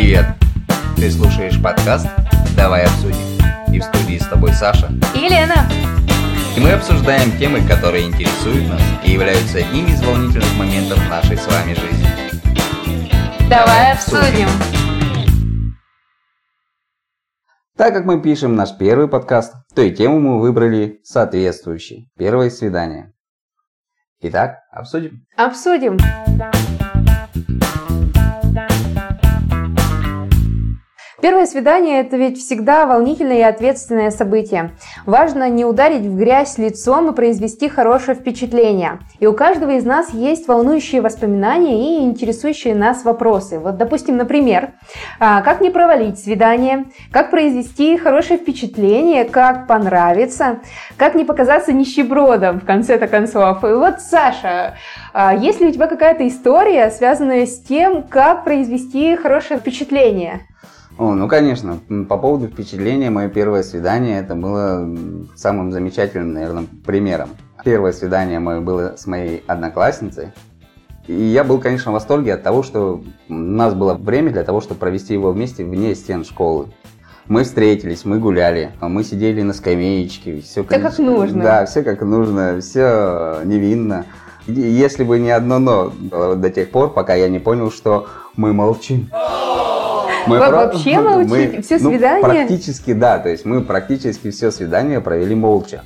Привет! Ты слушаешь подкаст «Давай обсудим». И в студии с тобой Саша. И Лена. И мы обсуждаем темы, которые интересуют нас и являются одними из волнительных моментов нашей с вами жизни. Давай обсудим. Так как мы пишем наш первый подкаст, то и тему мы выбрали соответствующей. Первое свидание. Итак, обсудим. Обсудим. Первое свидание – это ведь всегда волнительное и ответственное событие. Важно не ударить в грязь лицом и произвести хорошее впечатление. И у каждого из нас есть волнующие воспоминания и интересующие нас вопросы. Вот, допустим, например, а, как не провалить свидание, как произвести хорошее впечатление, как понравиться, как не показаться нищебродом в конце-то концов. И вот, Саша, а, есть ли у тебя какая-то история, связанная с тем, как произвести хорошее впечатление? О, ну, конечно. По поводу впечатления, мое первое свидание, это было самым замечательным, наверное, примером. Первое свидание мое было с моей одноклассницей. И я был, конечно, в восторге от того, что у нас было время для того, чтобы провести его вместе вне стен школы. Мы встретились, мы гуляли, мы сидели на скамеечке. Все, все как нужно. Да, все как нужно, все невинно. Если бы не одно но до тех пор, пока я не понял, что мы молчим. Мы вообще молчите? Все свидания? Ну, практически, да. То есть мы практически все свидания провели молча.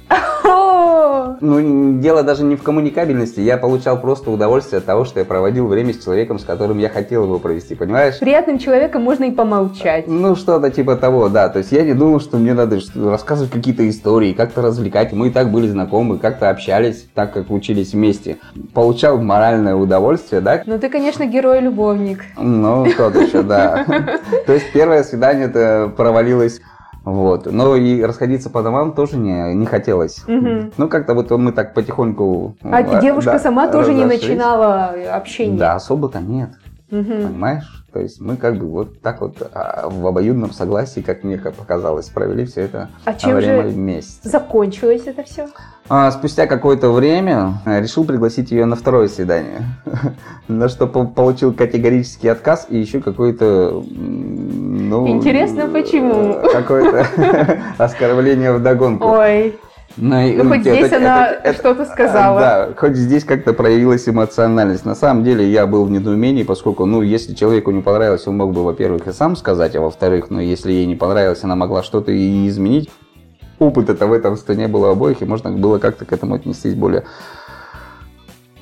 Ну, дело даже не в коммуникабельности. Я получал просто удовольствие от того, что я проводил время с человеком, с которым я хотел его провести, понимаешь? Приятным человеком можно и помолчать. Ну, что-то типа того, да. То есть я не думал, что мне надо рассказывать какие-то истории, как-то развлекать. Мы и так были знакомы, как-то общались, так как учились вместе. Получал моральное удовольствие, да? Ну, ты, конечно, герой-любовник. Ну, тот еще, да. То есть первое свидание это провалилось вот. Но и расходиться по домам тоже не, не хотелось. Угу. Ну, как-то вот мы так потихоньку... А девушка да, сама тоже не начинала общение? Да, особо-то нет. Угу. Понимаешь? То есть мы как бы вот так вот а, в обоюдном согласии, как мне показалось, провели все это а чем время же вместе. Закончилось это все? А, спустя какое-то время э, решил пригласить ее на второе свидание, на что получил категорический отказ и еще какой-то, ну... Интересно, почему? Какое-то оскорбление в догонку. Ой. Ну, ну хоть это, здесь это, она что-то сказала. Да, хоть здесь как-то проявилась эмоциональность. На самом деле я был в недоумении, поскольку, ну, если человеку не понравилось, он мог бы, во-первых, и сам сказать, а во-вторых, ну, если ей не понравилось, она могла что-то и изменить. Опыта-то в этом что не было обоих, и можно было как-то к этому отнестись более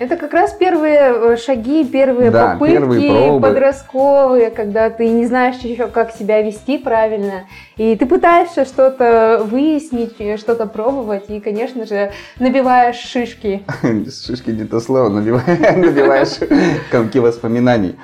это как раз первые э, шаги, первые да, попытки первые подростковые, когда ты не знаешь еще, как себя вести правильно. И ты пытаешься что-то выяснить, что-то пробовать, и, конечно же, набиваешь шишки. Шишки не то слово, набиваешь комки воспоминаний.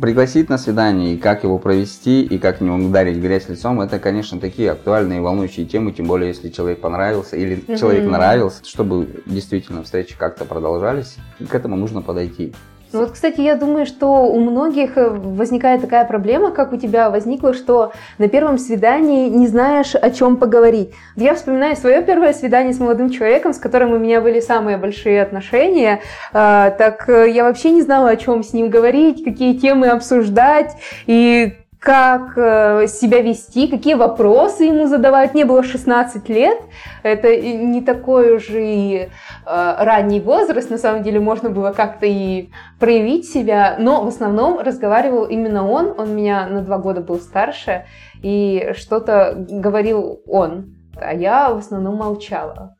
Пригласить на свидание, и как его провести, и как не ударить грязь лицом, это, конечно, такие актуальные и волнующие темы, тем более, если человек понравился или человек нравился, чтобы действительно встречи как-то продолжались к этому нужно подойти. Ну вот, кстати, я думаю, что у многих э, возникает такая проблема, как у тебя возникла, что на первом свидании не знаешь, о чем поговорить. Я вспоминаю свое первое свидание с молодым человеком, с которым у меня были самые большие отношения. А, так э, я вообще не знала, о чем с ним говорить, какие темы обсуждать. И как э, себя вести, какие вопросы ему задавать. Мне было 16 лет, это не такой уже и э, ранний возраст, на самом деле можно было как-то и проявить себя, но в основном разговаривал именно он, он меня на два года был старше, и что-то говорил он, а я в основном молчала.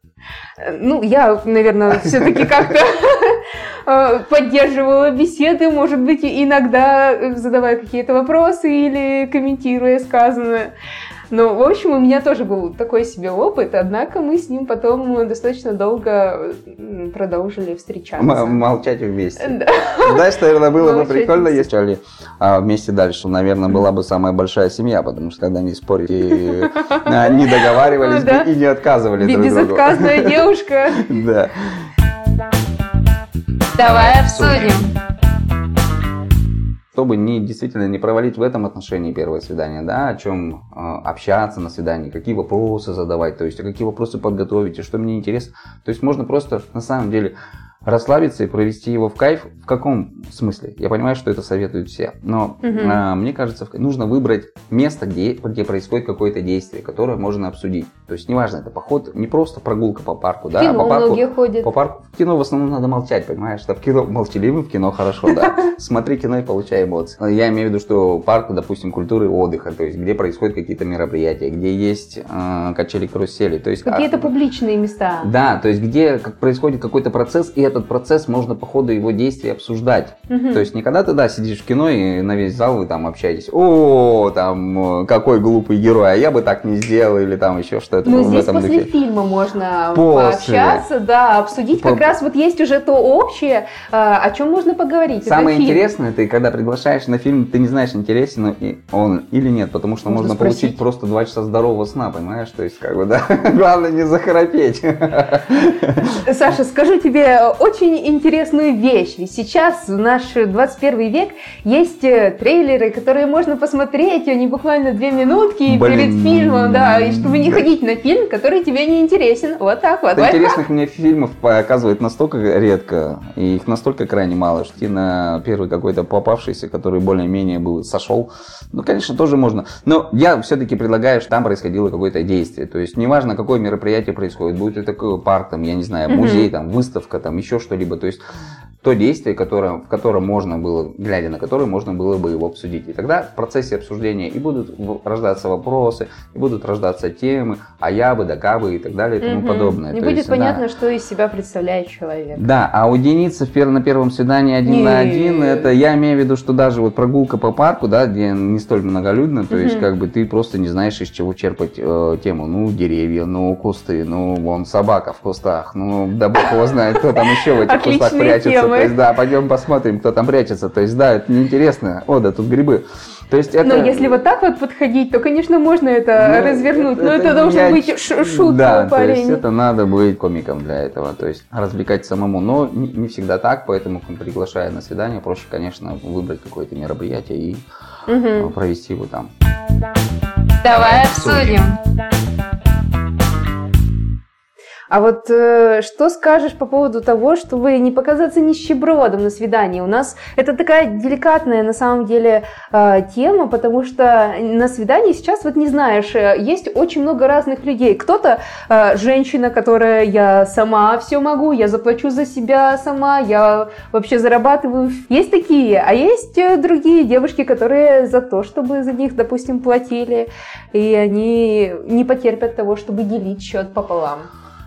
Ну, я, наверное, все-таки как-то э, поддерживала беседы, может быть, иногда задавая какие-то вопросы или комментируя сказанное. Ну, в общем, у меня тоже был такой себе опыт, однако мы с ним потом достаточно долго продолжили встречаться. М- молчать вместе. Да. Знаешь, наверное, было бы прикольно, если они а, вместе дальше. Наверное, была бы самая большая семья, потому что когда они спорили, а, не договаривались и не отказывали друг другу. Безотказная девушка. Да. Давай обсудим чтобы не действительно не провалить в этом отношении первое свидание, да, о чем э, общаться на свидании, какие вопросы задавать, то есть какие вопросы подготовить, и что мне интересно. То есть можно просто на самом деле расслабиться и провести его в кайф. В каком смысле? Я понимаю, что это советуют все, но а, мне кажется, нужно выбрать место, где, где происходит какое-то действие, которое можно обсудить. То есть неважно, это поход, не просто прогулка по парку, да, В а кино по парку, многие ходят. по парку. В кино в основном надо молчать, понимаешь? Что в кино молчаливым в кино хорошо, да. Смотри кино и получай эмоции. Я имею в виду, что парк, допустим, культуры отдыха, то есть где происходят какие-то мероприятия, где есть э, качели карусели, то есть а, Какие-то публичные места. да, то есть где происходит какой-то процесс, и этот процесс можно по ходу его действий обсуждать. Мгм. То есть не когда ты, да, сидишь в кино и на весь зал вы там общаетесь, о, там, э, какой глупый герой, а я бы так не сделал, или там еще что-то Ну, здесь этом после духе. фильма можно После. пообщаться, да, обсудить. Как По- раз вот есть уже то общее, а, о чем можно поговорить. Это Самое фильм. интересное, ты когда приглашаешь на фильм, ты не знаешь, интересен он или нет, потому что Можно можно, спросить. получить просто два часа здорового сна, понимаешь? То есть, как бы, да, главное не захрапеть. Саша, скажу тебе очень интересную вещь. Ведь сейчас, в наш 21 век, есть э, трейлеры, которые можно посмотреть, они буквально две минутки Блин. перед фильмом, да, и чтобы не ходить на фильм, который тебе не интересен. Вот так вот. Интересных мне фильмов показывают настолько редко, и их настолько крайне мало, что на первый какой-то попавшийся, который более-менее был, сошел, ну, конечно, тоже можно. Но я все-таки предлагаю, что там происходило какое-то действие. То есть, неважно, какое мероприятие происходит, будет это такой парк, там, я не знаю, музей, там, выставка, там, еще что-либо. То есть, то действие, которое, в котором можно было, глядя на которое, можно было бы его обсудить. И тогда в процессе обсуждения и будут рождаться вопросы, и будут рождаться темы, а я бы, да кабы и так далее и тому Мгм. подобное. Не То будет есть, да. понятно, что из себя представляет человек. Да, а в пер- на первом свидании один на Не. один, это я имею в виду, что даже вот прогулка по парку, да, где не столь многолюдно, то есть Мгм. как бы ты просто не знаешь, из чего черпать э, тему. Ну, деревья, ну, кусты, ну, вон собака в кустах, ну, да бог его знает, кто там еще в этих кустах прячется. То есть, да, пойдем посмотрим, кто там прячется. То есть, да, это неинтересно. О, да, тут грибы. То есть это... Но если вот так вот подходить, то, конечно, можно это Ну, развернуть. Но это, не должен оч- быть ш- шутка, Да, то парень. есть это надо быть комиком для этого, то есть развлекать самому, но не, не всегда так, поэтому приглашая на свидание, проще, конечно, выбрать какое-то мероприятие и э, провести его там. Давай обсудим. А вот э, что скажешь по поводу того, чтобы не показаться нищебродом на свидании? У нас это такая деликатная на самом деле э, тема, потому что на свидании сейчас вот не знаешь, э, есть очень много разных людей. Кто-то э, женщина, которая я сама все могу, я заплачу за себя сама, я вообще зарабатываю. Есть такие, а есть э, другие девушки, которые за то, чтобы за них, допустим, платили, и они не потерпят того, чтобы делить счет пополам.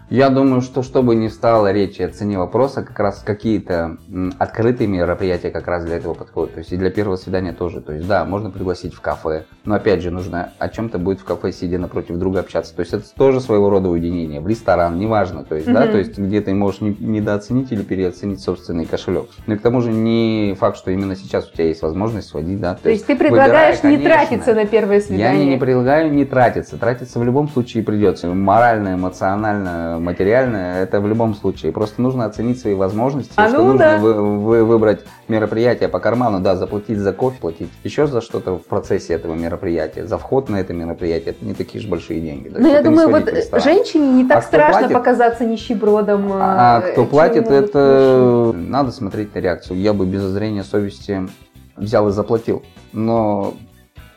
Я думаю, что чтобы не стало речи о цене вопроса, как раз какие-то открытые мероприятия как раз для этого подходят. То есть и для первого свидания тоже. То есть да, можно пригласить в кафе, но опять же нужно о чем-то будет в кафе сидя напротив друга общаться. То есть это тоже своего рода уединение. В ресторан, неважно. То есть, да, Мгм. то есть где ты можешь не- недооценить или переоценить собственный кошелек. Ну и к тому же не факт, что именно сейчас у тебя есть возможность сводить, да. То есть ты предлагаешь выбирай, не конечно. тратиться на первое Я свидание. не, не предлагаю не тратиться. Тратиться в любом случае придется. Морально, эмоционально, материально, это в любом случае. Просто нужно оценить свои возможности, А что ну нужно да. вы- вы- выбрать мероприятие по карману, да, заплатить за кофе, платить еще за что-то в процессе этого мероприятия, за вход на это мероприятие, это не такие же большие деньги. То Ну, есть я думаю, вот ресторан. женщине не так А страшно платит? показаться нищебродом. А э, кто платит, это надо смотреть на реакцию. Я бы без зазрения совести взял и заплатил. Но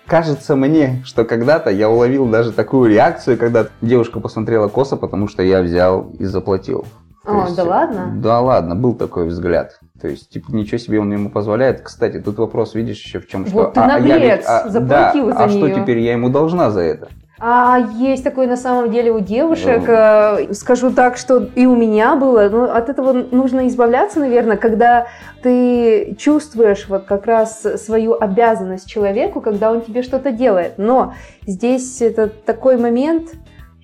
кажется мне, что когда-то я уловил даже такую реакцию, когда девушка посмотрела косо, потому что я взял и заплатил. То О, да ладно? Да ладно, был такой взгляд. То есть, типа, ничего себе он ему позволяет. Кстати, тут вопрос, видишь, еще в чем, что... Вот ты а, а я наглец, а, заплатил да, за а что нее. теперь я ему должна за это? А есть такое на самом деле у девушек, Ну. э, скажу так, что и у меня было, но от этого нужно избавляться, наверное, когда ты чувствуешь вот как раз свою обязанность человеку, когда он тебе что-то делает. Но здесь это такой момент,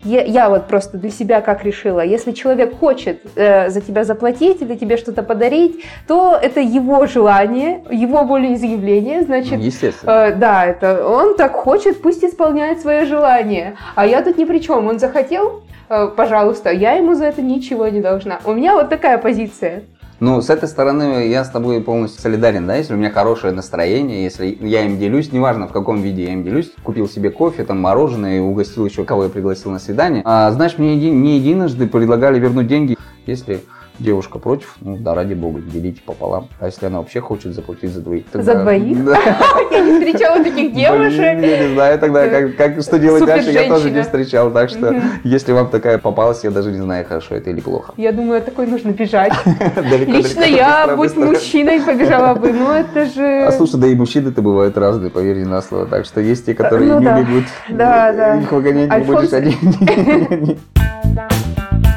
я, я вот просто для себя как решила, если человек хочет э, за тебя заплатить или тебе что-то подарить, то это его желание, его волеизъявление, значит, Естественно. Э, да, это он так хочет, пусть исполняет свое желание. А я тут ни при чем. Он захотел, э, пожалуйста, я ему за это ничего не должна. У меня вот такая позиция. Ну, с этой стороны я с тобой полностью солидарен, да, если у меня хорошее настроение, если я им делюсь, неважно в каком виде я им делюсь, купил себе кофе, там мороженое, угостил еще кого я пригласил на свидание. А, знаешь, мне не единожды предлагали вернуть деньги, если девушка против, ну да, ради бога, делите пополам. А если она вообще хочет заплатить за двоих? За двоих? Да. Я не встречала таких девушек. Я не знаю тогда, как, что делать дальше, я тоже не встречал. Так что, если вам такая попалась, я даже не знаю, хорошо это или плохо. Я думаю, от такой нужно бежать. Лично я, будь мужчиной, побежала бы. Ну, это же... А слушай, да и мужчины-то бывают разные, поверь мне на слово. Так что есть те, которые Ну не бегут. Да, да. Их выгонять не будешь один.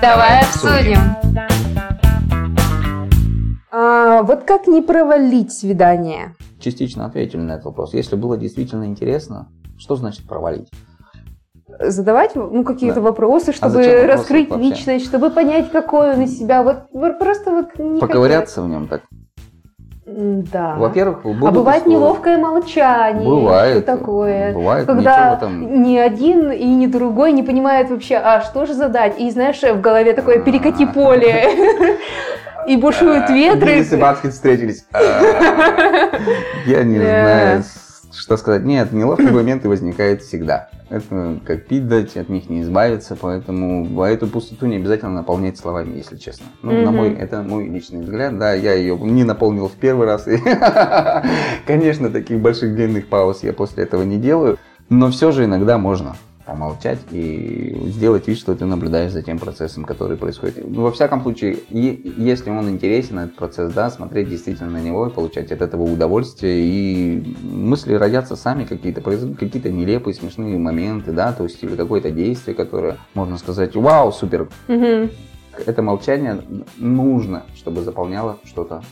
Давай обсудим. А, вот как не провалить свидание? Частично ответили на этот вопрос. Если было действительно интересно, что значит провалить? Задавать ну, какие-то Да. вопросы, чтобы зачем вопросы раскрыть вообще? личность, чтобы понять, какой он из себя. Вот просто вот не Поковыряться в нем так. Да. Во-первых, а бывает условия. неловкое молчание. Бывает. Что такое? Бывает, Когда этом. ни один и ни другой не понимает вообще, а что же задать? И знаешь, в голове такое перекати А. поле. И бушуют ветры. Денис и Банскин встретились. А, Я не знаю, что сказать. Нет, неловкие моменты возникают всегда. Это как пить дать, от них не избавиться, поэтому а эту пустоту не обязательно наполнять словами, если честно. Ну, на Мгм. мой, это мой личный взгляд, да, я ее не наполнил в первый раз. Конечно, таких больших длинных пауз я после этого не делаю, но все же иногда можно помолчать и сделать вид, что ты наблюдаешь за тем процессом, который происходит. Ну, во всяком случае, е- если он интересен, этот процесс, да, смотреть действительно на него и получать от этого удовольствие, и мысли родятся сами какие-то, какие-то нелепые, смешные моменты, да, то есть или какое-то действие, которое можно сказать, вау, супер, это молчание нужно, чтобы заполняло что-то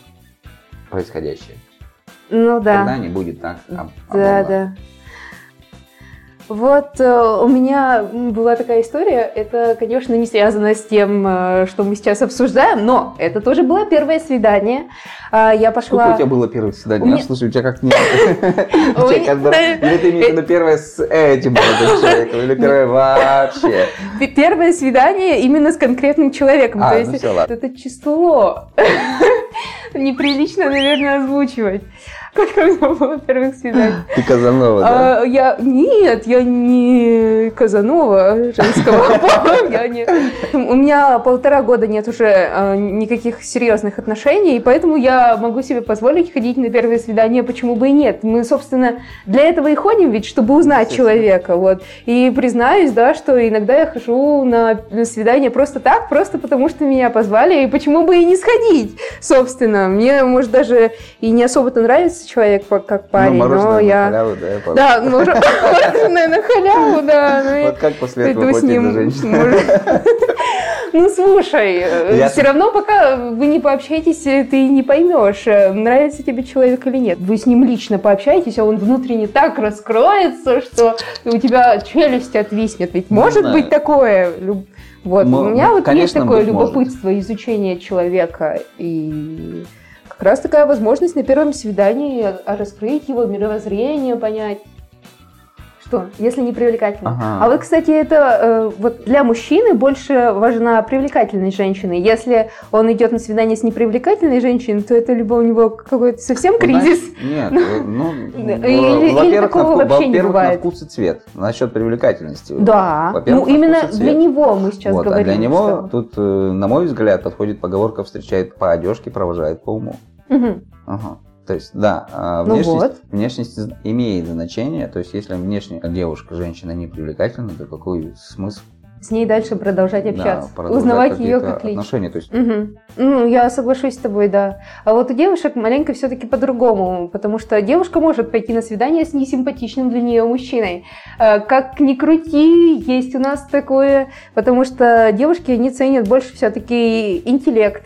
происходящее. Ну да. Тогда не будет так. об- Да, обомно. да. Вот э, у меня была такая история, это, конечно, не связано с тем, э, что мы сейчас обсуждаем, но это тоже было первое свидание. А, Я Сколько пошла... у тебя было первое свидание? У меня- А, Слушай, у тебя как нет. У Ой, тебя как бы- да. Или ты имеешь в виду первое с этим молодым человеком, или первое вообще? Первое свидание именно с конкретным человеком. А, То ну ладно. это число. Неприлично, наверное, озвучивать. Как у меня было первых свиданий. Ты Казанова, да? А, я нет, я не Казанова женского пола, я не. У меня полтора года нет уже а, никаких серьезных отношений, и поэтому я могу себе позволить ходить на первое свидание, почему бы и нет. Мы, собственно, для этого и ходим, ведь чтобы узнать человека, вот. И признаюсь, да, что иногда я хожу на свидание просто так, просто потому что меня позвали, и почему бы и не сходить, собственно. Мне, может, даже и не особо-то нравится человек по- как парень, Ну, но на я... халяву, да, пап? Да, ну, мор- мороженое на халяву, да. ну, Вот как после этого с ним. Ну, слушай, Я- все равно, пока вы не пообщаетесь, э, ты не поймешь, э, нравится тебе человек или нет. Вы с ним лично пообщаетесь, а он внутренне так раскроется, что у тебя челюсть отвиснет. Ведь Не может знаю. быть такое. Вот, Мо- у меня вот есть конечно, такое быть может. любопытство, изучение человека. И как раз такая возможность на первом свидании раскрыть его мировоззрение, понять. Что, если не привлекательно? Ага. А вот, кстати, это э, вот для мужчины больше важна привлекательность женщины. Если он идет на свидание с непривлекательной женщиной, то это либо у него какой-то совсем Ну, кризис. знаешь, Нет, э, ну, Или- или во-первых, во-первых, на вкус и цвет. Насчет привлекательности. Да, ну именно для него мы сейчас Вот, а говорим. для него тут, э, на мой взгляд, подходит поговорка «встречает по одежке, провожает по уму». Мгм. Ага. То есть, да, а, Ну внешность, вот. внешность имеет значение. То есть, если внешне девушка, женщина не привлекательна, то какой смысл С ней дальше продолжать да, общаться, продолжать узнавать ее как личность. отношения? То есть, Мгм. Ну, я соглашусь с тобой, да. А вот у девушек маленько все-таки по-другому, потому что девушка может пойти на свидание с несимпатичным для нее мужчиной. Э, Как ни крути, есть у нас такое, потому что девушки, они ценят больше все-таки интеллект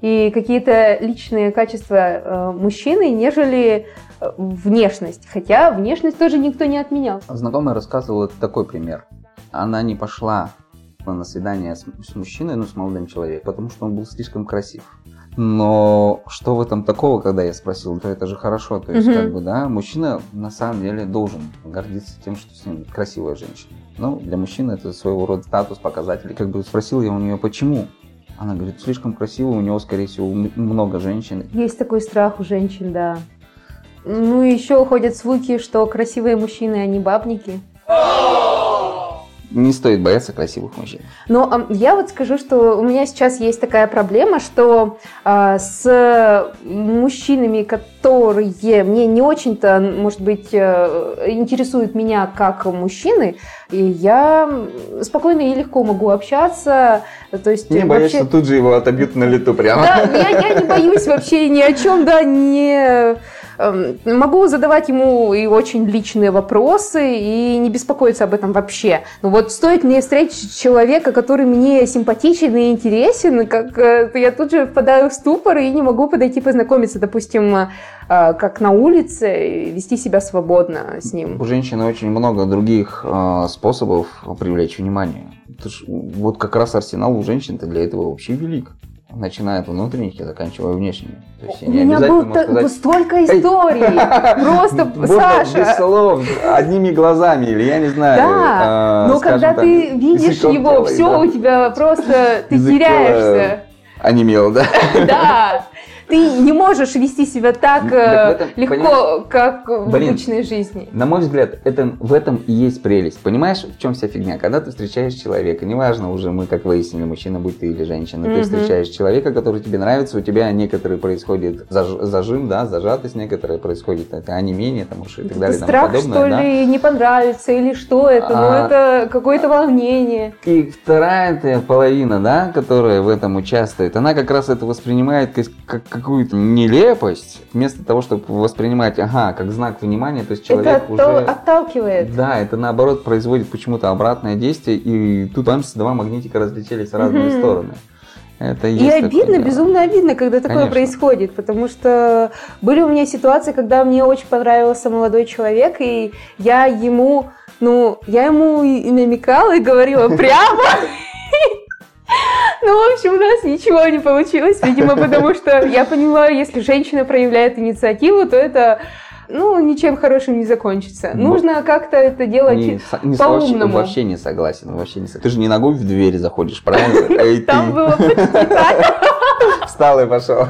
и какие-то личные качества э, мужчины, нежели э, внешность. Хотя внешность тоже никто не отменял. знакомая рассказывала такой пример. Она не пошла на свидание с, с мужчиной, ну, с молодым человеком, потому что он был слишком красив. Но что в этом такого, когда я спросил, «Ну, то это же хорошо. То есть, Мгм. как бы, да, мужчина на самом деле должен гордиться тем, что с ним красивая женщина. Ну, для мужчины это своего рода статус, показатель. Как бы спросил я у нее, почему? Она говорит, слишком красиво, у него, скорее всего, много женщин. Есть такой страх у женщин, да. Ну, еще ходят слухи, что красивые мужчины, они бабники. Не стоит бояться красивых мужчин. Но а, я вот скажу, что у меня сейчас есть такая проблема, что а, с мужчинами, которые мне не очень-то, может быть, э, интересуют меня как мужчины, и я спокойно и легко могу общаться. То есть не вообще... боишься, тут же его отобьют на лету прямо. Да, я, я не боюсь вообще ни о чем, да, не могу задавать ему и очень личные вопросы и не беспокоиться об этом вообще. Но вот стоит мне встретить человека, который мне симпатичен и интересен, как э, я тут же впадаю в ступор и не могу подойти познакомиться, допустим, э, как на улице, вести себя свободно с ним. У женщины очень много других э, способов привлечь внимание. Вот как раз арсенал у женщин-то для этого вообще велик начиная от внутренних и заканчивая внешними. То есть, У меня было сказать... столько историй. Просто, Саша. без слов, одними глазами, или я не знаю. Да, э, но когда ты видишь его, все у тебя просто, ты теряешься. Онемел, да? Да ты не можешь вести себя так, так э, этом, легко, как в Блин, обычной жизни. На мой взгляд, это, в этом и есть прелесть. Понимаешь, в чем вся фигня? Когда ты встречаешь человека, неважно уже мы, как выяснили, мужчина, будь ты или женщина, mm-hmm. ты встречаешь человека, который тебе нравится, у тебя некоторые происходит заж, зажим, да, зажатость некоторая происходит, это онемение там уж и так далее. Страх, тому что да? ли, не понравится, или что это, ну, а, ну это какое-то волнение. И вторая половина, да, которая в этом участвует, она как раз это воспринимает как какую-то нелепость, вместо того, чтобы воспринимать, ага, как знак внимания, то есть человек это уже... отталкивает. Да, это наоборот производит почему-то обратное действие, и тут бамс, два магнитика разлетелись в разные mm-hmm. стороны. Это и обидно, дело. безумно обидно, когда такое Конечно. происходит, потому что были у меня ситуации, когда мне очень понравился молодой человек, и я ему, ну, я ему и намекала и говорила прямо, Ну, в общем, у нас ничего не получилось, видимо, потому что я поняла, если женщина проявляет инициативу, то это ну, ничем хорошим не закончится. Ну, Нужно как-то это делать не, не по-умному. Вообще не согласен, вообще не согласен. Ты же не ногой в дверь заходишь, правильно? Там было почти так. Встал и пошел.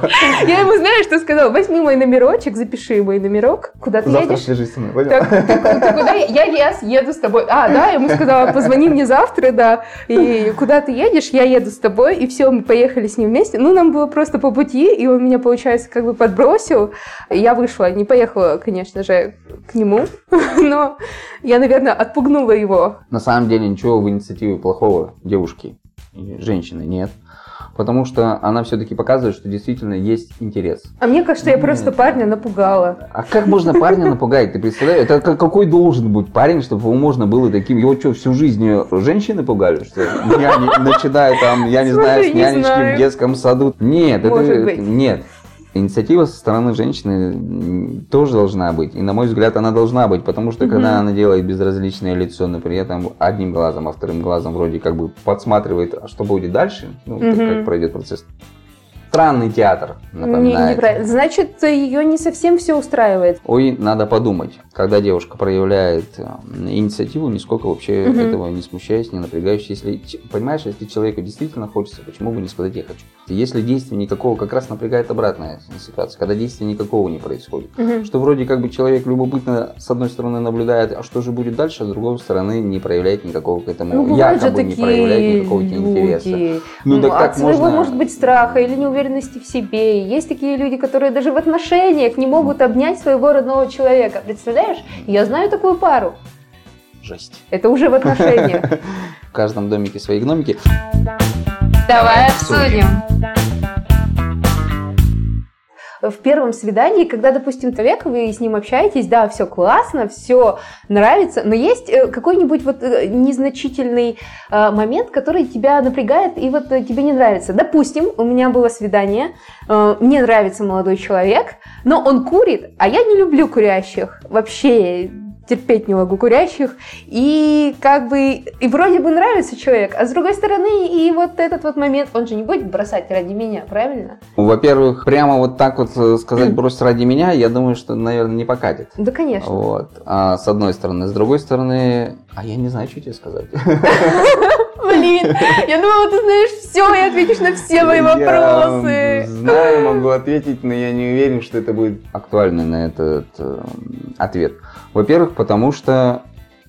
Я ему, знаешь, что сказал? Возьми мой номерочек, запиши мой номерок. Куда ты завтра едешь? Завтра со мной, понял? Так, так, куда я? Я еду с тобой. А, да, я ему сказала, позвони мне завтра, да. И куда ты едешь? Я еду с тобой. И все, мы поехали с ним вместе. Ну, нам было просто по пути, и он меня, получается, как бы подбросил. Я вышла, не поехала, конечно же, к нему. Но я, наверное, отпугнула его. На самом деле ничего в инициативе плохого девушки женщины нет потому что она все-таки показывает, что действительно есть интерес. А мне кажется, я просто парня напугала. А как можно парня напугать? Ты представляешь? Это какой должен быть парень, чтобы его можно было таким... Его что, всю жизнь женщины пугали? Что няни, начиная там, я не знаю, с нянечки в детском саду? Нет, это... Нет. Инициатива со стороны женщины тоже должна быть. И, на мой взгляд, она должна быть, потому что, угу. когда она делает безразличное лицо, например, там одним глазом, а вторым глазом вроде как бы подсматривает, а что будет дальше, ну, угу. как пройдет процесс, странный театр, напоминает. Не, Значит, ее не совсем все устраивает. Ой, надо подумать. Когда девушка проявляет э, инициативу, нисколько вообще угу. этого не смущаясь, не напрягаясь. Если, понимаешь, если человеку действительно хочется, почему бы не сказать «я хочу». Если действия никакого, как раз напрягает обратная ситуация, когда действия никакого не происходит. Угу. Что вроде как бы человек любопытно, с одной стороны, наблюдает, а что же будет дальше, а с другой стороны, не проявляет никакого к этому, ну, якобы не проявляет никакого люди. интереса. Ну, ну так от как своего, можно... может быть, страха или неуверенности уверенности в себе. есть такие люди, которые даже в отношениях не могут обнять своего родного человека. Представляешь? Я знаю такую пару. Жесть. Это уже в отношениях. В каждом домике свои гномики. Давай обсудим в первом свидании, когда, допустим, человек, вы с ним общаетесь, да, все классно, все нравится, но есть э, какой-нибудь вот э, незначительный э, момент, который тебя напрягает и вот тебе не нравится. Допустим, у меня было свидание, мне нравится молодой человек, но он курит, а я не люблю курящих. Вообще, терпеть не могу курящих. И как бы, и вроде бы нравится человек, а с другой стороны, и вот этот вот момент, он же не будет бросать ради меня, правильно? Во-первых, прямо вот так вот э, сказать брось ради меня, я думаю, что, наверное, не покатит. Да, конечно. Вот. А, с одной стороны. С другой стороны, а я не знаю, что тебе сказать. Блин, я думала, ты знаешь все и ответишь на все мои вопросы. Я знаю, могу ответить, но я не уверен, что это будет актуально на этот э, ответ. Во-первых, потому что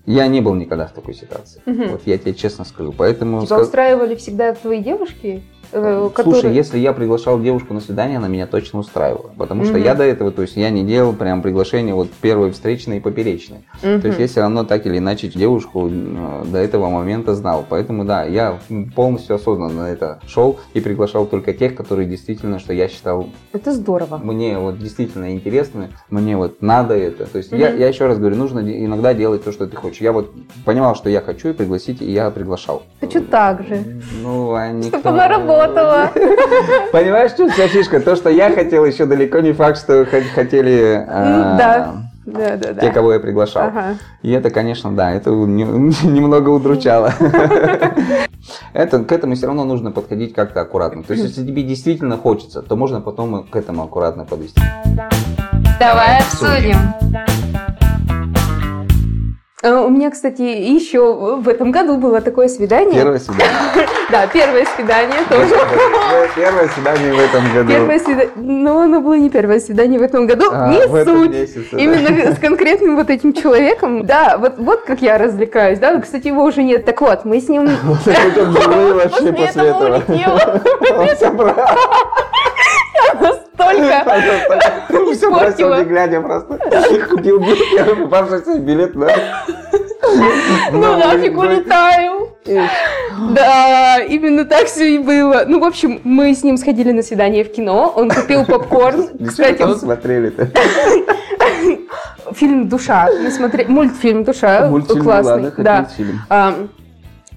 Я не был никогда в такой ситуации. Мгм. Вот я тебе честно скажу. Поэтому... Тебя устраивали всегда твои девушки? Э, Слушай, которые- если я приглашал девушку на свидание, она меня точно устраивала. Потому что Мгм. я до этого, то есть я не делал прям приглашение вот первой встречной и поперечной. Мгм. То есть я все равно так или иначе девушку э, до этого момента знал. Поэтому да, я полностью осознанно на это шел и приглашал только тех, которые действительно, что я считал, Это здорово. мне вот действительно интересны, мне вот надо это. То есть я, Мгм. я еще раз говорю, нужно иногда делать то, что ты хочешь. Я вот понимал, что я хочу и пригласить, и я приглашал. Хочу так же. Ну, а никто... Чтобы она работала. Понимаешь, что вся фишка? То, что я хотел, еще далеко не факт, что хотели а, да. Да, да, да. те, кого я приглашал. Ага. И это, конечно, да, это не- немного удручало. Это, к этому все равно нужно подходить как-то аккуратно. То есть, если тебе действительно хочется, то можно потом к этому аккуратно подвести. Давай обсудим. А, У меня, кстати, еще в этом году было такое свидание. Первое свидание. Да, первое свидание тоже. Первое свидание в этом году. Первое свидание. Но оно было не первое свидание в этом году. А, не суть. Именно с конкретным вот этим человеком. Да, вот, вот как я развлекаюсь. Да, кстати, его уже нет. Так вот, мы с ним... Вот это как живые вообще После этого этого. Настолько. Все бросил, не глядя просто. Купил билет, попавшийся билет, да. Ну нафиг улетаю. Да, именно так все и было. Ну, в общем, мы с ним сходили на свидание в кино. Он купил попкорн. Кстати, он- смотрели-то? фильм «Душа». Мы смотрели мультфильм «Душа». Мультфильм, классный. хоть да. А,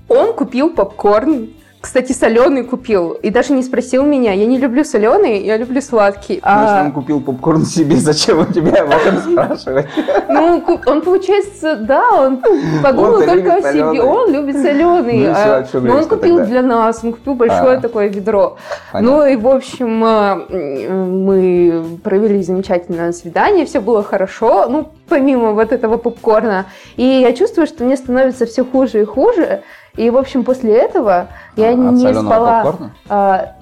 Он купил попкорн. Кстати, соленый купил. И даже не спросил меня. Я не люблю соленый, я люблю сладкий. А, он купил попкорн себе, зачем он тебя об этом спрашивать? Ну, он, получается, да, он подумал только о себе. Он любит соленый. Ну а, но он купил тогда? для нас, он купил большое А. такое ведро. Понятно. Ну и, в общем, а, мы провели замечательное свидание, все было хорошо, ну, помимо вот этого попкорна. И я чувствую, что мне становится все хуже и хуже. И, в общем, после этого я От не спала. попкорна? А,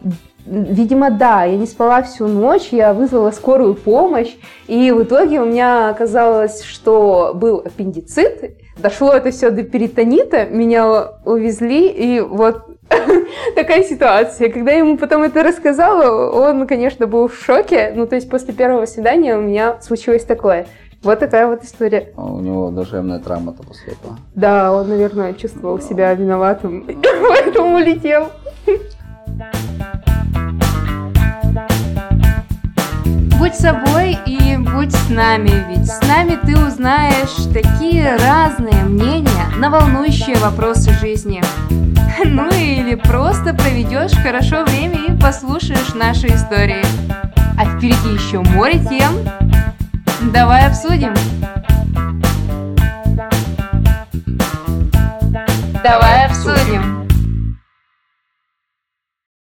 Видимо, да, я не спала всю ночь, я вызвала скорую помощь, и в итоге у меня оказалось, что был аппендицит, дошло это все до перитонита, меня увезли, и вот такая ситуация. Когда я ему потом это рассказала, он, конечно, был в шоке, ну, то есть после первого свидания у меня случилось такое. Вот такая вот история. А У него душевная травма-то после этого. Да, он, наверное, чувствовал себя виноватым, поэтому улетел. Будь собой и будь с нами, ведь с нами ты узнаешь такие разные мнения на волнующие вопросы жизни. Ну или просто проведешь хорошо время и послушаешь наши истории. А впереди еще море тем. Давай обсудим. Давай обсудим.